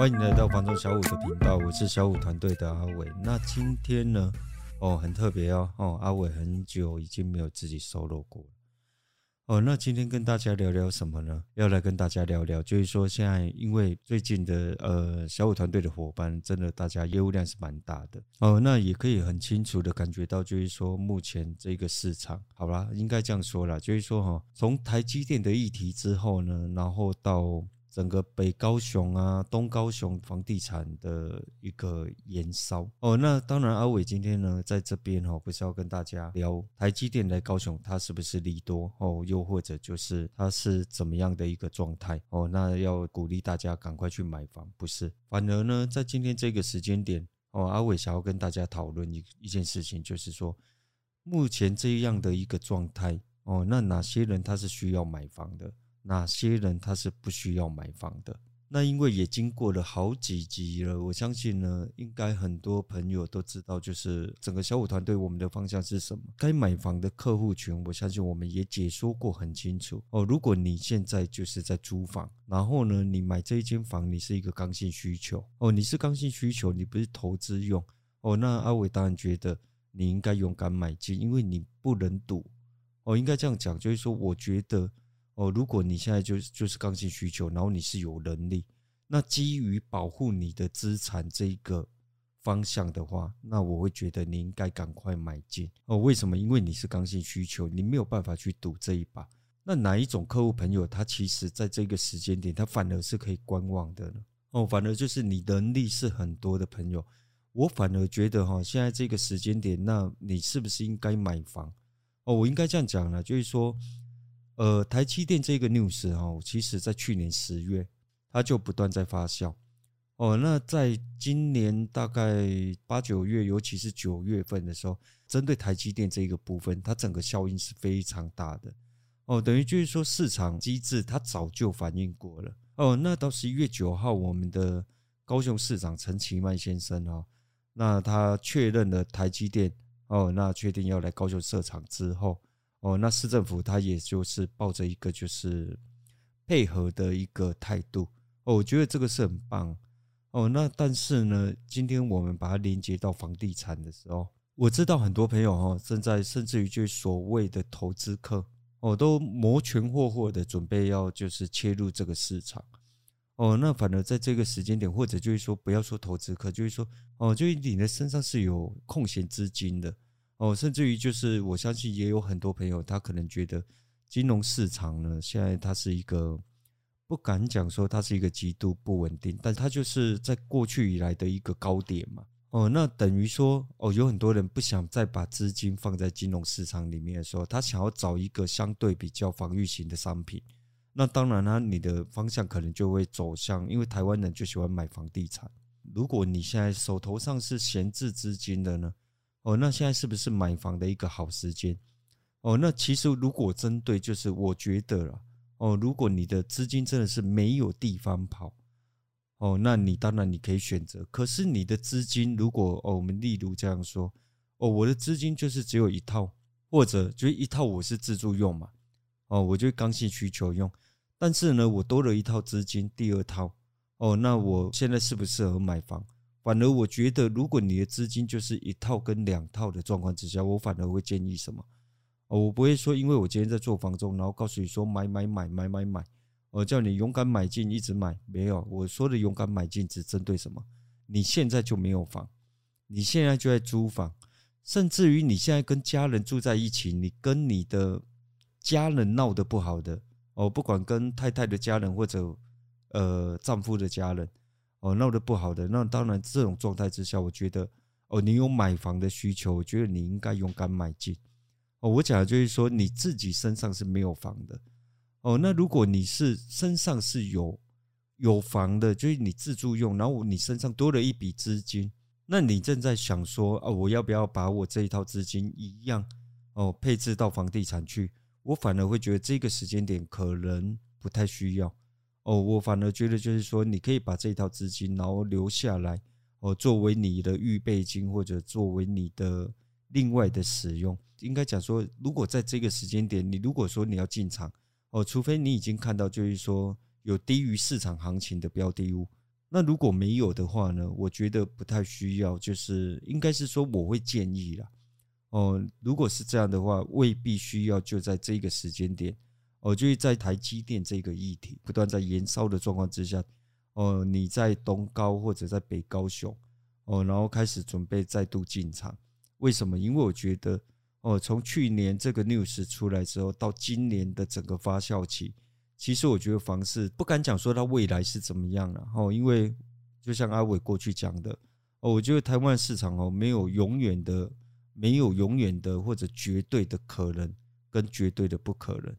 欢迎来到房仲小五的频道，我是小五团队的阿伟。那今天呢，哦，很特别哦，哦，阿伟很久已经没有自己 solo 过了。哦，那今天跟大家聊聊什么呢？要来跟大家聊聊，就是说现在因为最近的呃小五团队的伙伴，真的大家业务量是蛮大的哦。那也可以很清楚的感觉到，就是说目前这个市场，好啦，应该这样说啦，就是说哈，从台积电的议题之后呢，然后到。整个北高雄啊，东高雄房地产的一个延烧哦。那当然，阿伟今天呢，在这边哦，不是要跟大家聊台积电来高雄，它是不是利多哦？又或者就是它是怎么样的一个状态哦？那要鼓励大家赶快去买房，不是？反而呢，在今天这个时间点哦，阿伟想要跟大家讨论一一件事情，就是说目前这样的一个状态哦，那哪些人他是需要买房的？哪些人他是不需要买房的？那因为也经过了好几集了，我相信呢，应该很多朋友都知道，就是整个小五团队我们的方向是什么？该买房的客户群，我相信我们也解说过很清楚哦。如果你现在就是在租房，然后呢，你买这一间房，你是一个刚性需求哦，你是刚性需求，你不是投资用哦。那阿伟当然觉得你应该勇敢买进，因为你不能赌哦。应该这样讲，就是说，我觉得。哦，如果你现在就就是刚性需求，然后你是有能力，那基于保护你的资产这个方向的话，那我会觉得你应该赶快买进哦。为什么？因为你是刚性需求，你没有办法去赌这一把。那哪一种客户朋友，他其实在这个时间点，他反而是可以观望的呢？哦，反而就是你能力是很多的朋友，我反而觉得哈，现在这个时间点，那你是不是应该买房？哦，我应该这样讲呢，就是说。呃，台积电这个 news 哈，其实在去年十月，它就不断在发酵。哦，那在今年大概八九月，尤其是九月份的时候，针对台积电这个部分，它整个效应是非常大的。哦，等于就是说市场机制它早就反应过了。哦，那到十一月九号，我们的高雄市长陈其迈先生哈，那他确认了台积电哦，那确定要来高雄设厂之后。哦，那市政府他也就是抱着一个就是配合的一个态度哦，我觉得这个是很棒哦。那但是呢，今天我们把它连接到房地产的时候，我知道很多朋友哈，正在甚至于就所谓的投资客哦，都摩拳霍霍的准备要就是切入这个市场哦。那反而在这个时间点，或者就是说不要说投资客，就是说哦，就是你的身上是有空闲资金的。哦，甚至于就是，我相信也有很多朋友，他可能觉得金融市场呢，现在它是一个不敢讲说它是一个极度不稳定，但它就是在过去以来的一个高点嘛。哦，那等于说，哦，有很多人不想再把资金放在金融市场里面的时候，他想要找一个相对比较防御型的商品。那当然呢，你的方向可能就会走向，因为台湾人就喜欢买房地产。如果你现在手头上是闲置资金的呢？哦，那现在是不是买房的一个好时间？哦，那其实如果针对，就是我觉得了，哦，如果你的资金真的是没有地方跑，哦，那你当然你可以选择。可是你的资金如果，哦，我们例如这样说，哦，我的资金就是只有一套，或者就一套我是自住用嘛，哦，我就刚性需求用，但是呢，我多了一套资金，第二套，哦，那我现在适不适合买房？反而我觉得，如果你的资金就是一套跟两套的状况之下，我反而会建议什么？哦，我不会说，因为我今天在做房中，然后告诉你说买买买买买买，我叫你勇敢买进，一直买。没有，我说的勇敢买进只针对什么？你现在就没有房，你现在就在租房，甚至于你现在跟家人住在一起，你跟你的家人闹得不好的哦，不管跟太太的家人或者呃丈夫的家人。哦，闹得不好的，那当然这种状态之下，我觉得哦，你有买房的需求，我觉得你应该勇敢买进。哦，我讲的就是说你自己身上是没有房的。哦，那如果你是身上是有有房的，就是你自住用，然后你身上多了一笔资金，那你正在想说哦，我要不要把我这一套资金一样哦配置到房地产去？我反而会觉得这个时间点可能不太需要。哦，我反而觉得就是说，你可以把这套资金然后留下来，哦，作为你的预备金或者作为你的另外的使用。应该讲说，如果在这个时间点，你如果说你要进场，哦，除非你已经看到就是说有低于市场行情的标的物，那如果没有的话呢？我觉得不太需要，就是应该是说我会建议啦。哦，如果是这样的话，未必需要就在这个时间点，哦，就是在台积电这个议题不断在延烧的状况之下，哦，你在东高或者在北高雄，哦，然后开始准备再度进场，为什么？因为我觉得，哦，从去年这个 news 出来之后，到今年的整个发酵期。其实我觉得房市不敢讲说它未来是怎么样了哦，因为就像阿伟过去讲的哦，我觉得台湾市场哦没有永远的，没有永远的或者绝对的可能跟绝对的不可能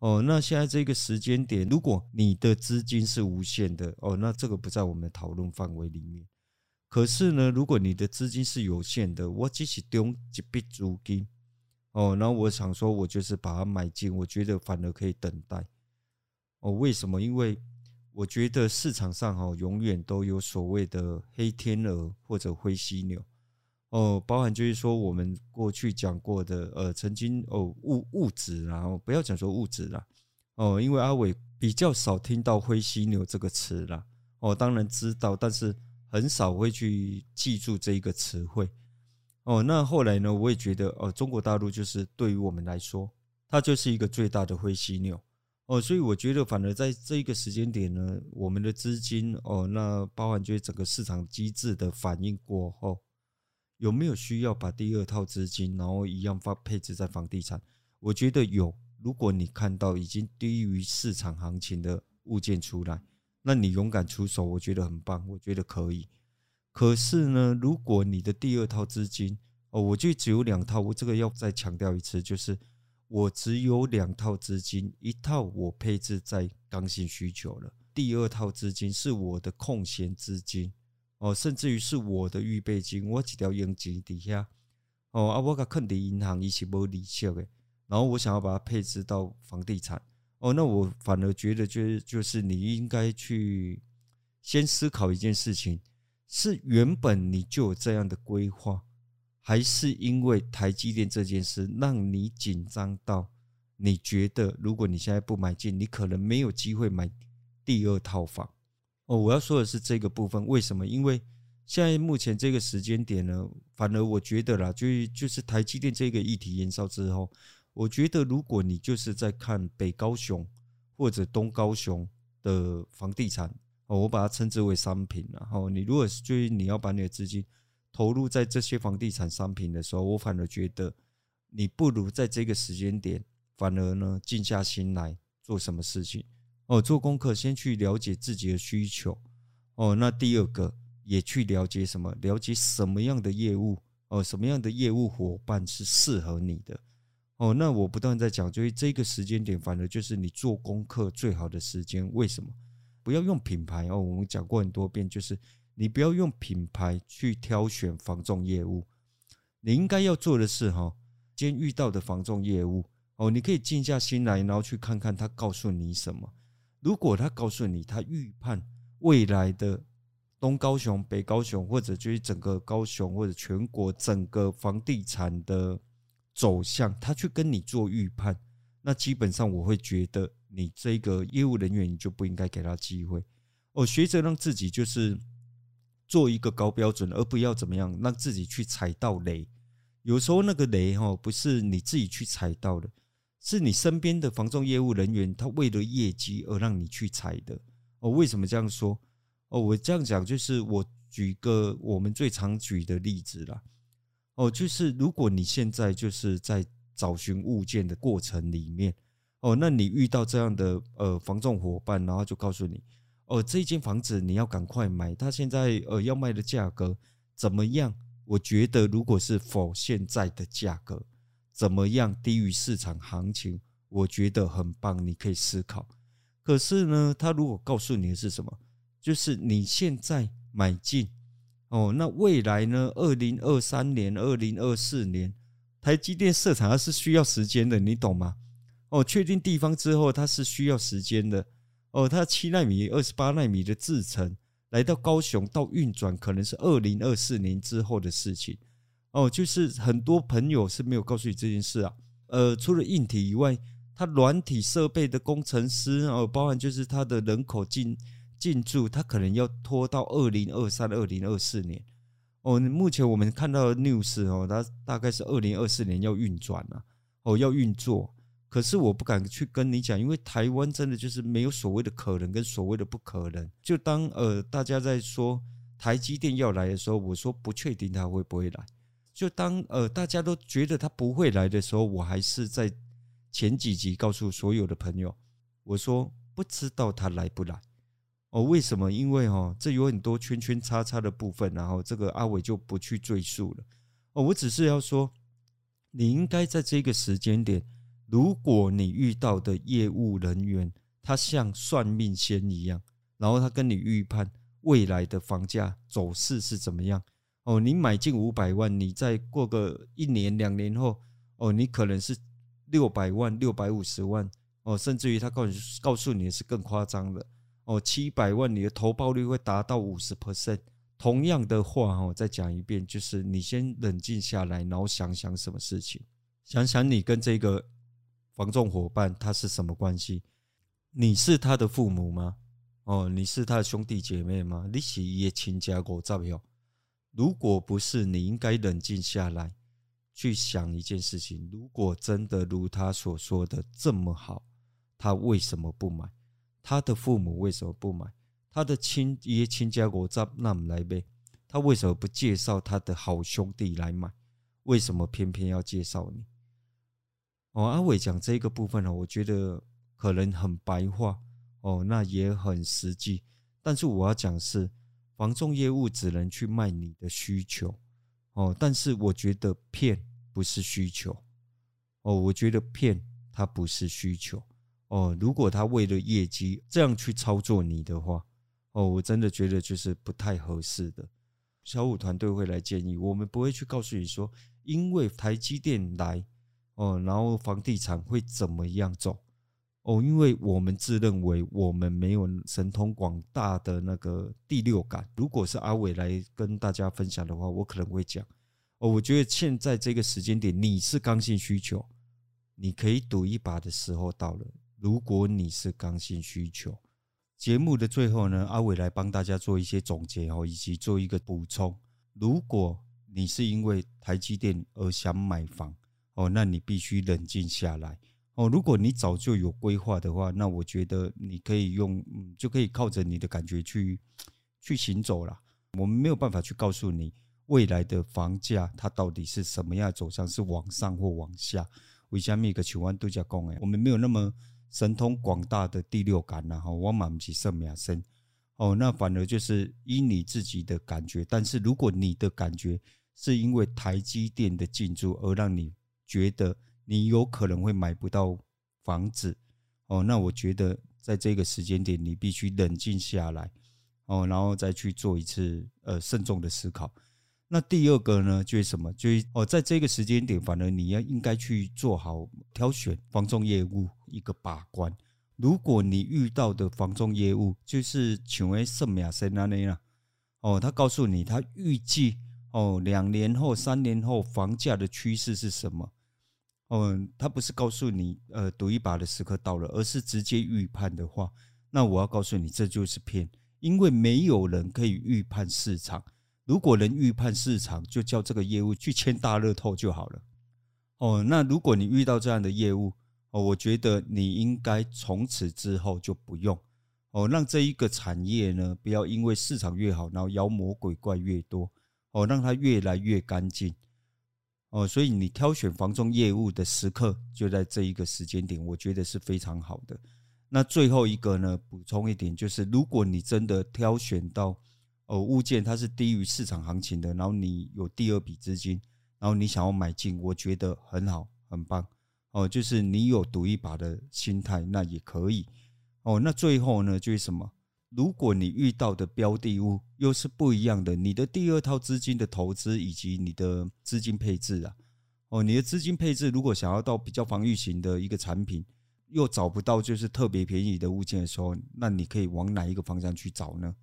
哦。那现在这个时间点，如果你的资金是无限的哦，那这个不在我们的讨论范围里面。可是呢，如果你的资金是有限的，我只是丢一笔资金哦，那我想说我就是把它买进，我觉得反而可以等待。哦，为什么？因为我觉得市场上哈，永远都有所谓的黑天鹅或者灰犀牛。哦，包含就是说我们过去讲过的，呃，曾经哦物物质，然后不要讲说物质啦，哦，因为阿伟比较少听到灰犀牛这个词啦。哦，当然知道，但是很少会去记住这一个词汇。哦，那后来呢，我也觉得，哦，中国大陆就是对于我们来说，它就是一个最大的灰犀牛。哦，所以我觉得，反而在这一个时间点呢，我们的资金哦，那包含就是整个市场机制的反应过后，有没有需要把第二套资金，然后一样发配置在房地产？我觉得有。如果你看到已经低于市场行情的物件出来，那你勇敢出手，我觉得很棒，我觉得可以。可是呢，如果你的第二套资金哦，我就只有两套，我这个要再强调一次，就是。我只有两套资金，一套我配置在刚性需求了，第二套资金是我的空闲资金哦，甚至于是我的预备金，我几条用钱底下哦啊，我个肯定银行一起没利息的，然后我想要把它配置到房地产哦，那我反而觉得就是就是你应该去先思考一件事情，是原本你就有这样的规划。还是因为台积电这件事让你紧张到你觉得，如果你现在不买进，你可能没有机会买第二套房哦。我要说的是这个部分，为什么？因为现在目前这个时间点呢，反而我觉得啦，就就是台积电这个议题延烧之后，我觉得如果你就是在看北高雄或者东高雄的房地产哦，我把它称之为商品，然后你如果是就是你要把你的资金。投入在这些房地产商品的时候，我反而觉得你不如在这个时间点，反而呢静下心来做什么事情哦，做功课，先去了解自己的需求哦。那第二个也去了解什么？了解什么样的业务哦，什么样的业务伙伴是适合你的哦。那我不断在讲，就是这个时间点，反而就是你做功课最好的时间。为什么？不要用品牌哦，我们讲过很多遍，就是。你不要用品牌去挑选防重业务，你应该要做的是哈，今天遇到的防重业务哦，你可以静下心来，然后去看看他告诉你什么。如果他告诉你他预判未来的东高雄、北高雄，或者就是整个高雄或者全国整个房地产的走向，他去跟你做预判，那基本上我会觉得你这个业务人员你就不应该给他机会哦，学着让自己就是。做一个高标准，而不要怎么样让自己去踩到雷。有时候那个雷哈，不是你自己去踩到的，是你身边的房仲业务人员他为了业绩而让你去踩的。哦，为什么这样说？哦，我这样讲就是我举个我们最常举的例子啦。哦，就是如果你现在就是在找寻物件的过程里面，哦，那你遇到这样的呃房仲伙伴，然后就告诉你。哦，这间房子你要赶快买，它现在呃要卖的价格怎么样？我觉得如果是否现在的价格怎么样低于市场行情，我觉得很棒，你可以思考。可是呢，他如果告诉你的是什么？就是你现在买进哦，那未来呢？二零二三年、二零二四年，台积电设厂它是需要时间的，你懂吗？哦，确定地方之后，它是需要时间的。哦，它七纳米、二十八纳米的制程来到高雄到运转，可能是二零二四年之后的事情。哦，就是很多朋友是没有告诉你这件事啊。呃，除了硬体以外，它软体设备的工程师哦，包含就是它的人口进进驻，它可能要拖到二零二三、二零二四年。哦，目前我们看到的 news 哦，它大概是二零二四年要运转了，哦，要运作。可是我不敢去跟你讲，因为台湾真的就是没有所谓的可能跟所谓的不可能。就当呃大家在说台积电要来的时候，我说不确定它会不会来。就当呃大家都觉得它不会来的时候，我还是在前几集告诉所有的朋友，我说不知道它来不来。哦，为什么？因为哦，这有很多圈圈叉叉的部分，然后这个阿伟就不去赘述了。哦，我只是要说，你应该在这个时间点，如果你遇到的业务人员他像算命仙一样，然后他跟你预判未来的房价走势是怎么样，哦，你买进五百万，你再过个一年两年后，哦，你可能是六百万、六百五十万，哦，甚至于他告诉告诉你是更夸张的。哦，七百万，你的投报率会达到五十 percent。同样的话，我再讲一遍，就是你先冷静下来，然后想想什么事情，想想你跟这个房仲伙伴他是什么关系？你是他的父母吗？哦，你是他的兄弟姐妹吗？你是也亲家狗照票？如果不是，你应该冷静下来，去想一件事情：如果真的如他所说的这么好，他为什么不买？他的父母为什么不买？他的亲爷亲家国在那么来呗？他为什么不介绍他的好兄弟来买？为什么偏偏要介绍你？哦，阿伟讲这个部分呢，我觉得可能很白话哦，那也很实际。但是我要讲是，房仲业务只能去卖你的需求哦，但是我觉得骗不是需求哦，我觉得骗它不是需求。哦，如果他为了业绩这样去操作你的话，哦，我真的觉得就是不太合适的。小五团队会来建议，我们不会去告诉你说，因为台积电来，哦，然后房地产会怎么样走，哦，因为我们自认为我们没有神通广大的那个第六感。如果是阿伟来跟大家分享的话，我可能会讲，哦，我觉得现在这个时间点你是刚性需求，你可以赌一把的时候到了。如果你是刚性需求，节目的最后呢，阿伟来帮大家做一些总结哦，以及做一个补充。如果你是因为台积电而想买房哦，那你必须冷静下来哦。如果你早就有规划的话，那我觉得你可以用，嗯，就可以靠着你的感觉去去行走了。我们没有办法去告诉你未来的房价它到底是什么样走向，是往上或往下。为什么一个求完度假讲哎，我们没有那么。神通广大的第六感，然后我满不起圣名声哦，那反而就是依你自己的感觉。但是如果你的感觉是因为台积电的进驻而让你觉得你有可能会买不到房子哦，那我觉得在这个时间点你必须冷静下来哦，然后再去做一次呃慎重的思考。那第二个呢，就是什么？就是哦，在这个时间点，反而你要应该去做好挑选房仲业务一个把关。如果你遇到的房仲业务就是请问圣马森那样哦，他告诉你他预计哦两年后、三年后房价的趋势是什么？哦，他不是告诉你呃赌一把的时刻到了，而是直接预判的话，那我要告诉你这就是骗，因为没有人可以预判市场。如果能预判市场，就叫这个业务去签大乐透就好了。哦，那如果你遇到这样的业务，哦，我觉得你应该从此之后就不用哦，让这一个产业呢，不要因为市场越好，然后妖魔鬼怪越多哦，让它越来越干净哦。所以你挑选房中业务的时刻，就在这一个时间点，我觉得是非常好的。那最后一个呢，补充一点，就是如果你真的挑选到。哦，物件它是低于市场行情的，然后你有第二笔资金，然后你想要买进，我觉得很好，很棒。哦，就是你有赌一把的心态，那也可以。哦，那最后呢，就是什么？如果你遇到的标的物又是不一样的，你的第二套资金的投资以及你的资金配置啊，哦，你的资金配置如果想要到比较防御型的一个产品，又找不到就是特别便宜的物件的时候，那你可以往哪一个方向去找呢？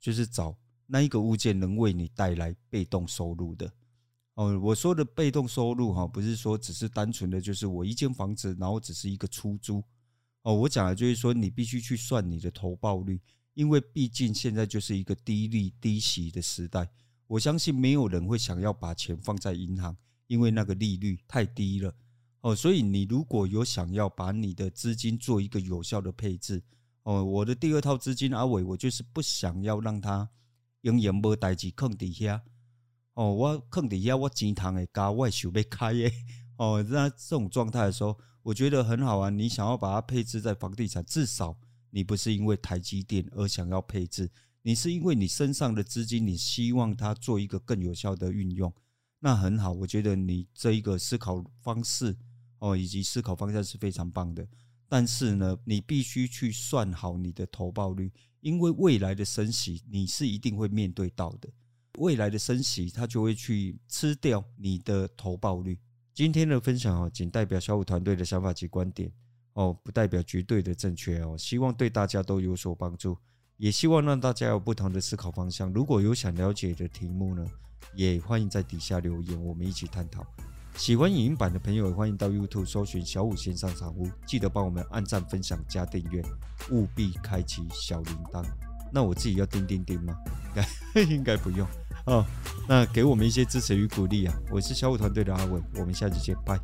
就是找那一个物件能为你带来被动收入的哦。我说的被动收入哈，不是说只是单纯的就是我一间房子，然后只是一个出租哦。我讲的就是说，你必须去算你的投报率，因为毕竟现在就是一个低利低息的时代，我相信没有人会想要把钱放在银行，因为那个利率太低了哦。所以你如果有想要把你的资金做一个有效的配置哦，我的第二套资金阿伟，我就是不想要让它永远没代志坑底下哦，我坑底下我钱塘的高，我也想要开的哦。那这种状态的时候，我觉得很好啊。你想要把它配置在房地产，至少。你不是因为台积电而想要配置，你是因为你身上的资金，你希望它做一个更有效的运用，那很好。我觉得你这一个思考方式哦，以及思考方向是非常棒的。但是呢，你必须去算好你的投报率，因为未来的升息你是一定会面对到的。未来的升息它就会去吃掉你的投报率。今天的分享哦，仅代表小五团队的想法及观点。哦，不代表绝对的正确哦。希望对大家都有所帮助，也希望让大家有不同的思考方向。如果有想了解的题目呢，也欢迎在底下留言，我们一起探讨。喜欢影音版的朋友，也欢迎到 YouTube 搜寻小五线上场屋，记得帮我们按赞、分享、加订阅，务必开启小铃铛。那我自己要叮叮叮吗？应该不用哦。那给我们一些支持与鼓励啊！我是小五团队的阿伟，我们下期见，拜。